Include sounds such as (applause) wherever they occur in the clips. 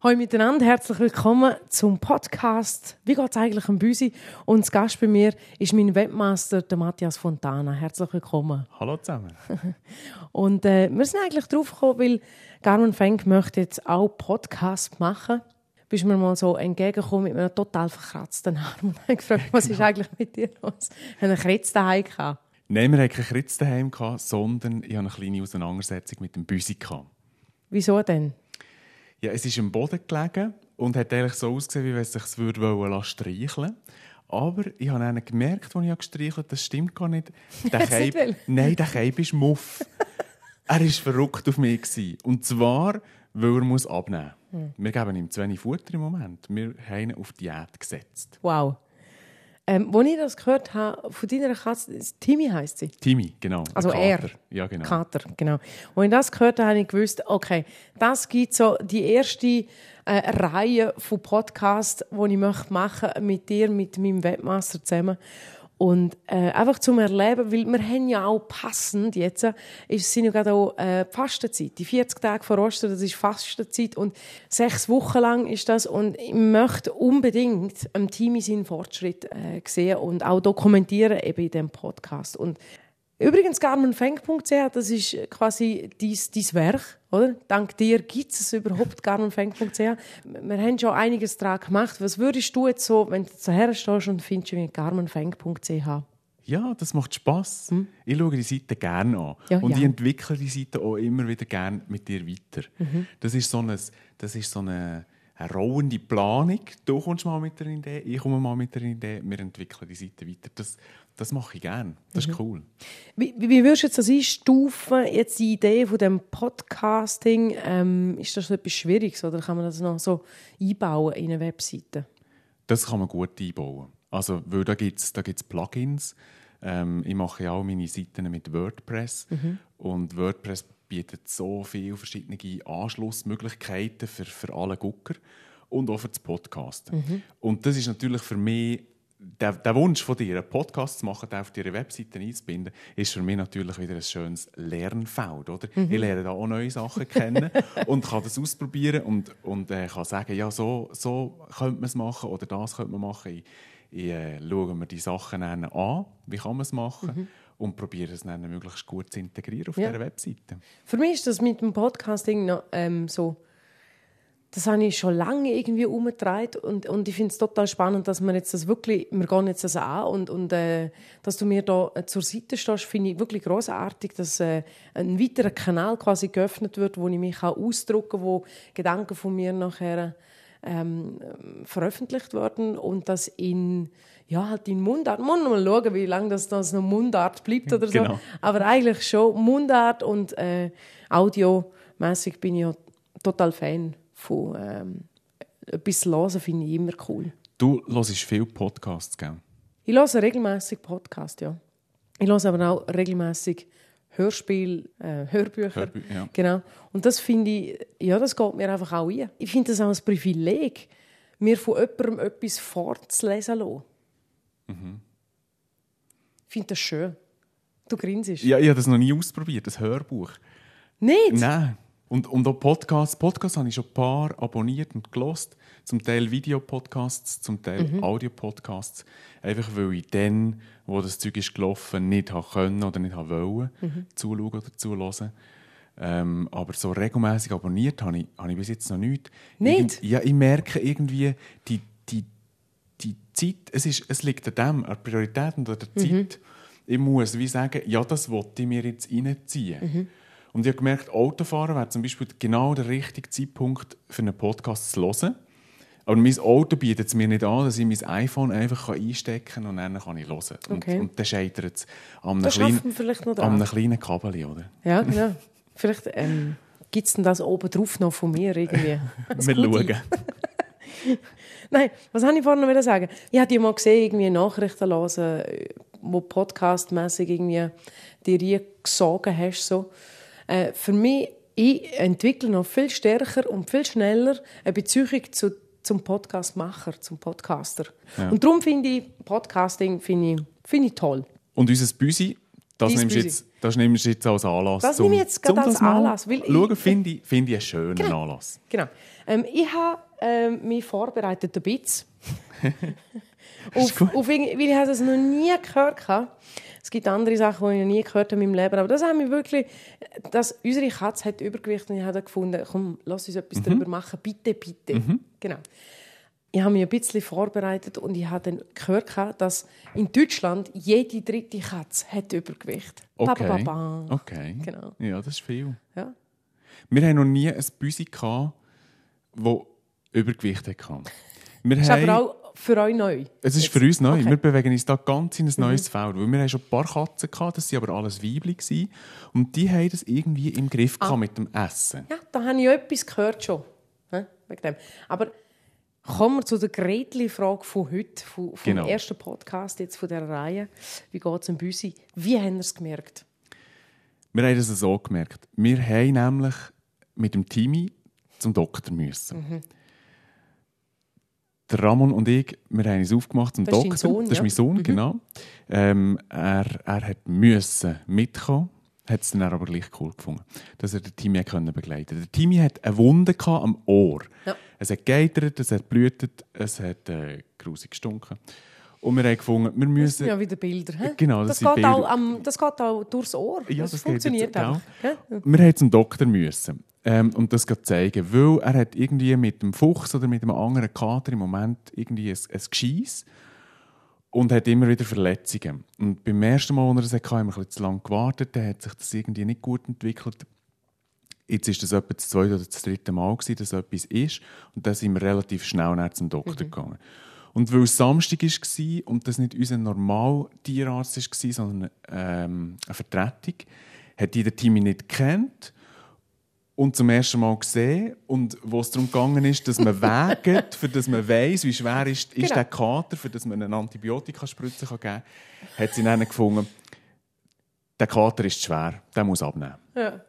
Hallo miteinander, herzlich willkommen zum Podcast «Wie geht es eigentlich am Büsi?» Und das Gast bei mir ist mein Webmaster, der Matthias Fontana. Herzlich willkommen. Hallo zusammen. (laughs) Und äh, wir sind eigentlich drauf gekommen, weil Carmen Fenk möchte jetzt auch Podcast machen. Bist mir mal so entgegengekommen mit einem total verkratzten Arm und habe gefragt, was ist eigentlich mit dir los? Haben einen Kritz daheim gehabt? Nein, wir hatten keinen Kritz daheim, sondern ich hatte eine kleine Auseinandersetzung mit dem Büsi. Wieso denn? Ja, es ist am Boden gelegen und hat eigentlich so ausgesehen, wie wenn es sich würde streicheln aber ich habe dann gemerkt, als ich gestreichelt habe, das stimmt gar nicht. (laughs) Der Keib, nein, der Keib ist Muff. (laughs) er war verrückt auf mich. Gewesen. Und zwar, weil er muss abnehmen muss. Hm. Wir geben ihm zu wenig Futter im Moment. Wir haben ihn auf Diät gesetzt. Wow. Ähm, als ich das gehört habe, von deiner Katze, Timmy heisst sie? Timmy, genau. Also er. Ja, genau. Kater, genau. Als ich das gehört habe, habe ich gewusst, okay, das gibt so die erste äh, Reihe von Podcasts, die ich machen möchte mit dir, mit meinem Webmaster zusammen. Und äh, einfach zum Erleben, weil wir haben ja auch passend jetzt, ist, sind ja gerade auch äh, Fastenzeit. Die 40 Tage vor Ostern, das ist Fastenzeit und sechs Wochen lang ist das und ich möchte unbedingt am Team seinen Fortschritt äh, sehen und auch dokumentieren eben in diesem Podcast. Und Übrigens, garmenfeng.ch, das ist quasi dein, dein Werk, oder? Dank dir gibt es überhaupt garmenfeng.ch. Wir haben schon einiges daran gemacht. Was würdest du jetzt so, wenn du so herstehst und findest wie garmenfeng.ch? Ja, das macht Spass. Hm? Ich schaue die Seite gerne an. Ja, und ja. ich entwickle die Seite auch immer wieder gerne mit dir weiter. Mhm. Das ist so eine, das ist so eine, eine rollende Planung. Du kommst mal mit einer Idee, ich komme mal mit einer Idee, wir entwickeln die Seite weiter. Das, das mache ich gerne. Das ist mhm. cool. Wie, wie würdest du jetzt das einstufen, jetzt die Idee von dem Podcasting? Ähm, ist das etwas Schwieriges oder kann man das noch so einbauen in eine Webseite? Das kann man gut einbauen. Also, weil da gibt es da gibt's Plugins. Ähm, ich mache ja auch meine Seiten mit WordPress. Mhm. Und WordPress bietet so viele verschiedene Anschlussmöglichkeiten für, für alle Gucker und auch für das Podcasten. Mhm. Und das ist natürlich für mich der, der, Wunsch von dir, einen Podcast zu machen, den auf deine Webseite einzubinden, ist für mich natürlich wieder ein schönes Lernfeld. Oder? Mhm. Ich lerne da auch neue Sachen kennen (laughs) und kann das ausprobieren und, und äh, kann sagen, ja, so, so könnte man es machen oder das könnte man machen. Ich, ich äh, schaue mir die Sachen an, wie kann man es machen mhm. Und probiere es dann möglichst gut zu integrieren auf ja. dieser Webseite. Für mich ist das mit dem Podcasting noch ähm, so das habe ich schon lange irgendwie umgetragen und, und ich finde es total spannend, dass wir jetzt das wirklich, wir gehen jetzt das an und, und äh, dass du mir da äh, zur Seite stehst, finde ich wirklich großartig, dass äh, ein weiterer Kanal quasi geöffnet wird, wo ich mich auch ausdrucken kann, wo Gedanken von mir nachher ähm, veröffentlicht werden und das in ja halt in Mundart. Man muss mal schauen, wie lange das, das noch Mundart bleibt oder so. Genau. Aber eigentlich schon Mundart und äh, audiomäßig bin ich ja total Fan von ähm, etwas hören, finde ich immer cool. Du hörst viel Podcasts, gell? Ich höre regelmäßig Podcasts, ja. Ich höre aber auch regelmäßig Hörspiel, äh, Hörbücher. Hörbü ja. Genau. Und das finde ich, ja, das geht mir einfach auch ein. Ich finde das auch ein Privileg, mir von jemandem etwas vorzulesen lassen. Mhm. Ich finde das schön. Du grinsest. Ja, ich habe das noch nie ausprobiert, das Hörbuch. Nicht? Nein. Und, und auch Podcasts. Podcasts habe ich schon ein paar abonniert und gelost. Zum Teil Videopodcasts, zum Teil mhm. Audiopodcasts. Einfach weil ich dann, wo das Zeug ist gelaufen, nicht habe können oder nicht habe wollen, mhm. zuschauen oder zuhören. Ähm, aber so regelmäßig abonniert habe ich, habe ich bis jetzt noch nichts. Nicht? Irgend, ja, ich merke irgendwie, die, die, die Zeit, es, ist, es liegt an dem, an der Priorität und an der mhm. Zeit. Ich muss wie sagen, ja, das wollte ich mir jetzt reinziehen. Und ich habe gemerkt, Autofahren wäre zum Beispiel genau der richtige Zeitpunkt für einen Podcast zu hören. Aber mein Auto bietet es mir nicht an, dass ich mein iPhone einfach einstecken kann und dann kann ich hören. Okay. Und, und dann scheitert es an einem, kleinen, an einem kleinen Kabel, oder? Ja, genau. Vielleicht ähm, gibt es denn das oben drauf noch von mir irgendwie. (laughs) Wir schauen. (laughs) Nein, was wollte ich vorhin noch sagen? Ich habe mal gesehen, irgendwie Nachrichten lesen, wo podcastmäßig irgendwie dir gesogen hast. So. Äh, für mich, ich entwickle noch viel stärker und viel schneller eine Beziehung zu, zum Podcastmacher, zum Podcaster. Ja. Und darum finde ich Podcasting finde ich, find ich toll. Und unser Büsi, Das Dein nimmst, du jetzt, das nimmst jetzt als Anlass. Das nehme ich jetzt gerade als Anlass, weil Schauen, finde ich, finde ich einen schönen Anlass. Genau. Ähm, ich habe ähm, mich vorbereitet ein bisschen. (laughs) auf, auf, weil ich habe das noch nie gehört habe. Es gibt andere Sachen, die ich noch nie gehört habe in meinem Leben. Aber das haben wir wirklich, dass unsere Katze hat Übergewicht und ich habe gefunden, komm, lass uns etwas darüber machen, bitte, bitte. Genau. Ich habe mich ein bisschen vorbereitet und ich habe dann gehört, dass in Deutschland jede dritte Katze hat Übergewicht. Ba, ba, ba, Okay. ba. okay. Genau. Ja, das ist viel. Ja. Wir haben noch nie ein Büsi gehabt, das Übergewicht hatte. Wir Ist haben, aber auch für euch neu. es ist für uns neu. Okay. Mhm. Wir bewegen uns da ganz in ein neues Feld. Weil wir haben schon ein paar Katzen gehabt, das waren aber alles gewesen. Und die haben das irgendwie im Griff Ah. mit dem Essen. Ja, da habe ich etwas gehört schon. Wegen dem. Aber kommen wir zu der Gretli-Frage von heute, vom, Genau. ersten Podcast jetzt von dieser Reihe. Wie geht es im Büsi? Wie haben wir es gemerkt? Wir haben das so gemerkt. Wir haben nämlich mit dem Team zum Doktor müssen. Mhm. Der Ramon und ich, wir haben uns aufgemacht zum Das ist Doktor. Sohn, das ist ja? mein Sohn, genau. Ähm, er, er hat müssen mitkommen, hat es dann aber gleich cool gefunden, dass er den Timmy können begleiten konnte. Der Timmy hat eine Wunde am Ohr. Ja. Es hat geitert, es hat blutet, es hat äh, grusig gestunken. Und wir haben gefunden, wir Das müssen... sind ja wieder Bilder. hä? Genau, das das, sind geht Bilder. Auch, am- das geht auch durchs Ohr. Ja, das, das funktioniert auch. gell? Wir haben zum Doktor müssen. Ähm, und das zeigen, weil er hat irgendwie mit dem Fuchs oder mit einem anderen Kater im Moment irgendwie ein, ein Gescheiss und hat immer wieder Verletzungen. Und beim ersten Mal, als er es hatte, haben wir ein bisschen zu lange gewartet, dann hat sich das irgendwie nicht gut entwickelt. Jetzt ist das etwa das zweite oder das dritte Mal, gewesen, dass etwas ist. Und dann sind wir relativ schnell zum Doktor gegangen. Und weil es Samstag war und das nicht unser normal Tierarzt war, sondern ähm, eine Vertretung, hat die der Timmy nicht kennt und zum ersten Mal gesehen. Und wo es darum gegangen ist, dass man (laughs) wägt, für dass man weiss, wie schwer ist, ist Genau. der Kater, für dass man eine Antibiotikaspritze kann geben kann, hat sie dann gefunden, der Kater ist schwer, der muss abnehmen. Ja.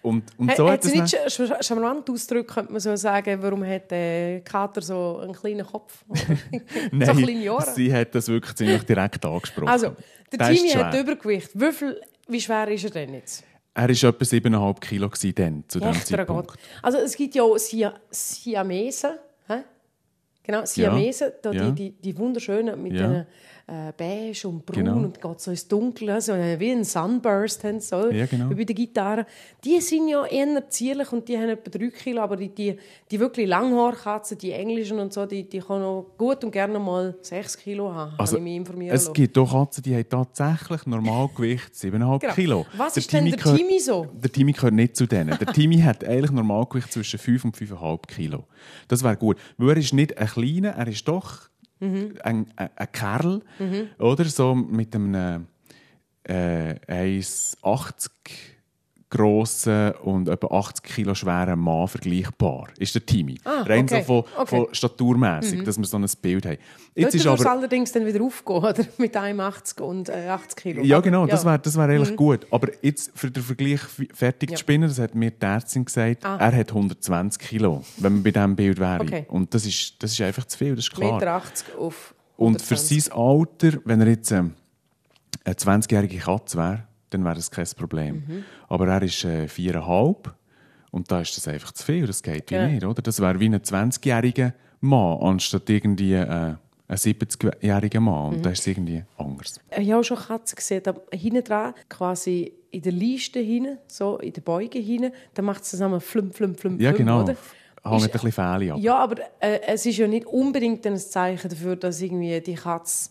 Und, und so hat hat sie nicht dann- charmant ausgedrückt, könnte man so sagen, warum hat der Kater so einen kleinen Kopf? (laughs) so kleine Ohren? sie hat das wirklich ziemlich direkt (laughs) angesprochen. Also, der Der schwer. hat Übergewicht. Wie, viel, wie schwer ist er denn jetzt? Er war etwa 7,5 Kilo dann, zu diesem Zeitpunkt. Gott. Also es gibt ja auch Sia Siamesen. hä? Genau, Siamesen, ja. Die, die, die wunderschönen mit Ja. den äh, beige und braun Genau. und geht so ins Dunkle, so äh, wie ein Sunburst haben so, Ja, genau. wie bei der Gitarre. Die sind ja eher zierlich und die haben etwa 3 Kilo, aber die, die, die wirklich Langhaarkatzen, die englischen und so, die, die können auch gut und gerne mal 6 Kilo haben, Also, habe ich mich informieren es gibt auch Katzen, die haben tatsächlich Normalgewicht (laughs) 7,5 Genau. Kilo. Was ist denn der Timmy so? Der Timmy gehört nicht zu denen. Der Timmy hat eigentlich Normalgewicht zwischen 5 und 5,5 Kilo. Das wäre gut. Weil er ist nicht ein kleiner, er ist doch Mhm. ein, ein, ein Kerl, oder? So mit einem äh, 1,80 grossen und etwa 80 Kilo schweren Mann vergleichbar. Ist der Timmy. Ah, Rein okay. so von, Okay. Mhm. von staturmässig, dass wir so ein Bild haben. Jetzt Dort ist aber allerdings dann wieder aufgehen, oder? (laughs) Mit 81 und äh, 80 Kilo. Ja, genau, das ja. Mhm. wäre das wär eigentlich gut. Aber jetzt für den Vergleich fertig Ja. zu spinnen, das hat mir die Ärztin gesagt, Ah. er hat 120 Kilo, wenn man bei diesem Bild wäre. Okay. Und das ist, das ist einfach zu viel, das ist klar. 1,80 Meter auf Und für 120. sein Alter, wenn er jetzt ähm, eine 20-jährige Katze wäre, dann wäre das kein Problem. Mhm. Aber er ist äh, viereinhalb und da ist das einfach zu viel, das geht wie Ja. nicht, oder? Das wäre wie ein 20-jähriger Mann, anstatt irgendwie äh, ein 70-jähriger Mann. Mhm. Und da ist es irgendwie anders. Ich habe schon Katzen gesehen, da hinten dran, quasi in der Leiste hinten, so in der Beuge hinten, da macht es zusammen flum, flum, flum, Ja, flum, genau. oder? Ist- ein bisschen Fähle ab. Ja, aber äh, es ist ja nicht unbedingt ein Zeichen dafür, dass irgendwie die Katze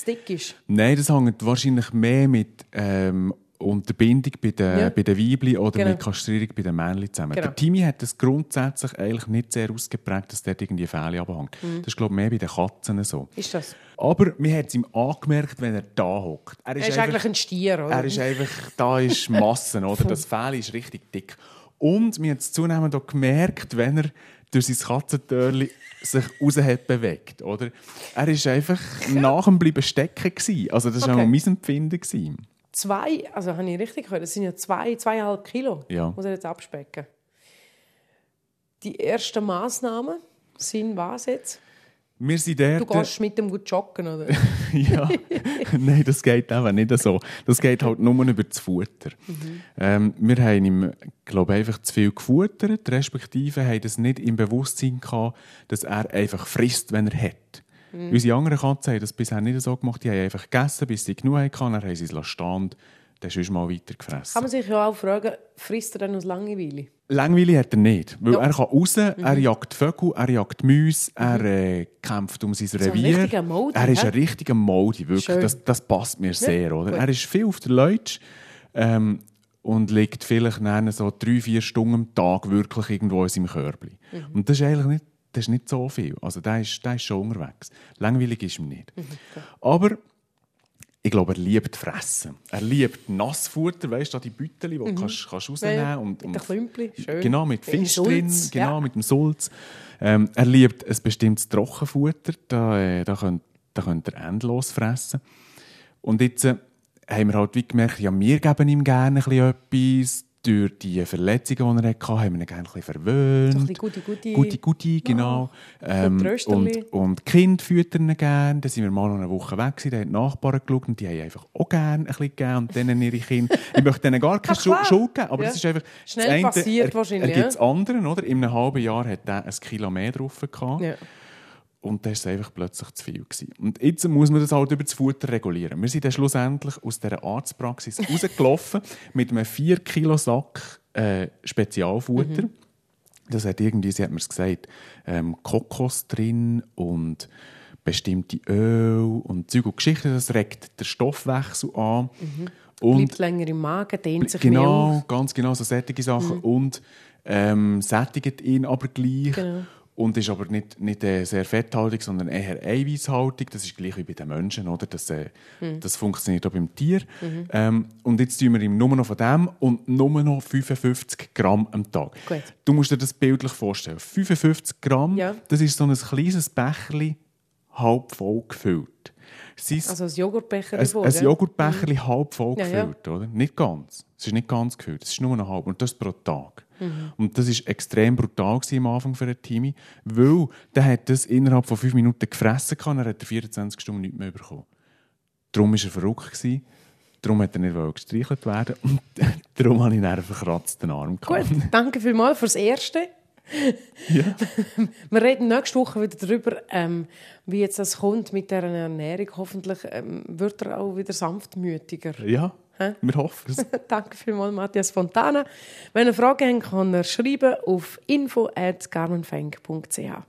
zu dick ist. Nein, das hängt wahrscheinlich mehr mit ähm, Unterbindung bei den, Ja. bei den Weibli oder Genau. mit Kastrierung bei den Männchen zusammen. Genau. Der Timmy hat das grundsätzlich eigentlich nicht sehr ausgeprägt, dass dort irgendwie Fähle abhängt. Mhm. Das ist, glaube ich, mehr bei den Katzen so. Ist das? Aber man hat es ihm angemerkt, wenn er da hockt. Er Er ist eigentlich ein Stier, oder? er ist einfach, da ist Massen, (laughs) oder? Das Fell ist richtig dick. Und wir haben es zunehmend auch gemerkt, wenn er durch sein Katzentörli sich raus hat bewegt, oder? Er ist einfach nach dem Bleiben stecken gewesen. Also das war Okay. auch mein Empfinden. Gewesen. Zwei, also habe ich richtig gehört, das sind ja zwei, zweieinhalb Kilo, Ja. muss er jetzt abspecken. Die ersten Massnahmen sind was jetzt? Wir sind Du dort... gehst mit dem gut joggen, oder? (laughs) ja, (laughs) (laughs) Nein, das geht eben nicht so. Das geht halt nur über das Futter. Mhm. Ähm, wir haben ihm, glaube ich, einfach zu viel gefuttert, respektive haben das nicht im Bewusstsein gehabt, dass er einfach frisst, wenn er hat. Mhm. Unsere anderen Katzen haben das bisher nicht so gemacht. Die haben einfach gegessen, bis sie genug hatten, dann haben sie es stehen dann ist mal weiter gefressen. Kann man sich ja auch fragen, frisst er denn aus Langeweile? Langeweile hat er nicht, weil ja. er kann raus, mhm. er jagt Vögel, er jagt Mäuse, mhm. er äh, kämpft um sein Revier. Ein Modi, er ist ein richtiger Modi, wirklich. Das, das, passt mir sehr, oder? Er ist viel auf der Leutsch ähm, und liegt vielleicht so drei, vier Stunden am Tag wirklich irgendwo in seinem Körbchen. Mhm. Und das ist eigentlich nicht, das ist nicht so viel. Also der ist, der ist schon unterwegs. Langweilig ist ihm nicht. Mhm, okay. Aber ich glaube, er liebt Fressen. Er liebt Nassfutter, weißt du, die Beutel, die mhm. du kannst, kannst rausnehmen kannst. Und, und, mit Klümpli, schön. Genau, mit Fisch drin, genau, ja. mit dem Sulz. Ähm, er liebt ein bestimmtes Trockenfutter, da, äh, da, könnt, da könnt er endlos fressen. Und jetzt äh, haben wir halt wie gemerkt, ja, wir geben ihm gerne etwas, durch die Verletzungen, die er hatte, haben wir ihn gerne ein bisschen verwöhnt. So ein bisschen gute, gute. Gute, gute, genau. Ähm, und, und Kind füttern gerne. Dann sind wir mal eine Woche weg gewesen, da haben die Nachbarn geschaut und die haben einfach auch gerne ein bisschen gegeben und denen ihre Kinder. (laughs) ich möchte denen gar keine Schuld, geben, aber es ist einfach... Schnell eine, passiert er, wahrscheinlich, Er gibt es anderen, oder? In einem halben Jahr hat er ein Kilo mehr drauf gehabt. Ja. Und dann war es einfach plötzlich zu viel. Gewesen. Und jetzt muss man das halt über das Futter regulieren. Wir sind dann schlussendlich aus dieser Arztpraxis (laughs) rausgelaufen mit einem 4 Kilo Sack äh, Spezialfutter. Mhm. Das hat irgendwie, sie hat mir gesagt, ähm, Kokos drin und bestimmte Öl und Zeug und Geschichten. Das regt den Stoffwechsel an. Mhm. Und Bleibt länger im Magen, dehnt sich Genau, mehr ganz genau, so sättige Sachen. Mhm. Und ähm, sättigt ihn aber gleich. Genau und ist aber nicht, nicht äh, sehr fetthaltig, sondern eher eiweißhaltig. Das ist gleich wie bei den Menschen, oder? Das, äh, mhm. das funktioniert auch beim Tier. Mhm. Ähm, und jetzt tun wir ihm nur noch von dem und nur noch 55 Gramm am Tag. Gut. Du musst dir das bildlich vorstellen. 55 Gramm, ja. das ist so ein kleines Becherchen, halb voll gefüllt. Ist, also ein Joghurtbecher Ein, ein Joghurtbecher mhm. halb voll ja, gefüllt, ja. oder? Nicht ganz. Es ist nicht ganz gefüllt, es ist nur noch halb. Und das pro Tag. Mhm. Und das war extrem brutal am Anfang für einen Timmy, weil der hat das innerhalb von fünf Minuten gefressen und er hat 24 Stunden nichts mehr bekommen. Darum war er verrückt. Gewesen. Darum hat er nicht gestreichelt werden (laughs) und darum habe ich einen verkratzten Arm gehabt. Gut, danke vielmals fürs Erste. (laughs) Ja. (laughs) Wir reden nächste Woche wieder darüber, ähm, wie jetzt das kommt mit der Ernährung. Hoffentlich ähm, wird er auch wieder sanftmütiger. Ja, Hä? Wir hoffen es. (laughs) Danke vielmals, Matthias Fontana. Wenn ihr Fragen habt, kann er schreiben auf info.garmenfeng.ch.